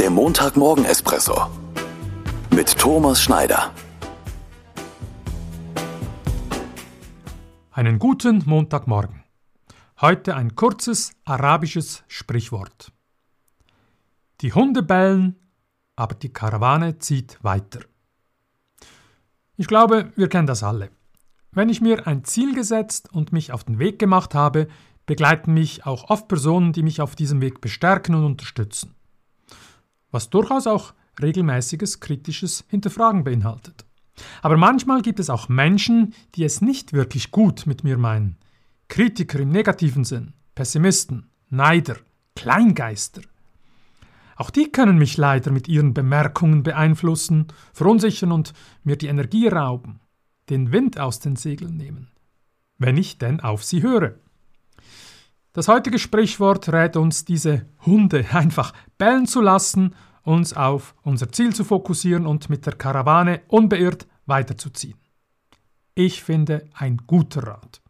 Der Montagmorgen-Espresso mit Thomas Schneider. Einen guten Montagmorgen. Heute ein kurzes arabisches Sprichwort. Die Hunde bellen, aber die Karawane zieht weiter. Ich glaube, wir kennen das alle. Wenn ich mir ein Ziel gesetzt und mich auf den Weg gemacht habe, begleiten mich auch oft Personen, die mich auf diesem Weg bestärken und unterstützen. Was durchaus auch regelmäßiges kritisches Hinterfragen beinhaltet. Aber manchmal gibt es auch Menschen, die es nicht wirklich gut mit mir meinen. Kritiker im negativen Sinn, Pessimisten, Neider, Kleingeister. Auch die können mich leider mit ihren Bemerkungen beeinflussen, verunsichern und mir die Energie rauben, den Wind aus den Segeln nehmen, wenn ich denn auf sie höre. Das heutige Sprichwort rät uns, diese Hunde einfach bellen zu lassen, uns auf unser Ziel zu fokussieren und mit der Karawane unbeirrt weiterzuziehen. Ich finde ein guter Rat.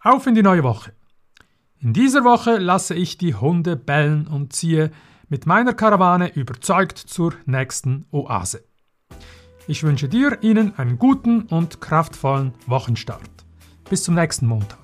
Auf in die neue Woche. In dieser Woche lasse ich die Hunde bellen und ziehe mit meiner Karawane überzeugt zur nächsten Oase. Ich wünsche dir Ihnen einen guten und kraftvollen Wochenstart. Bis zum nächsten Montag.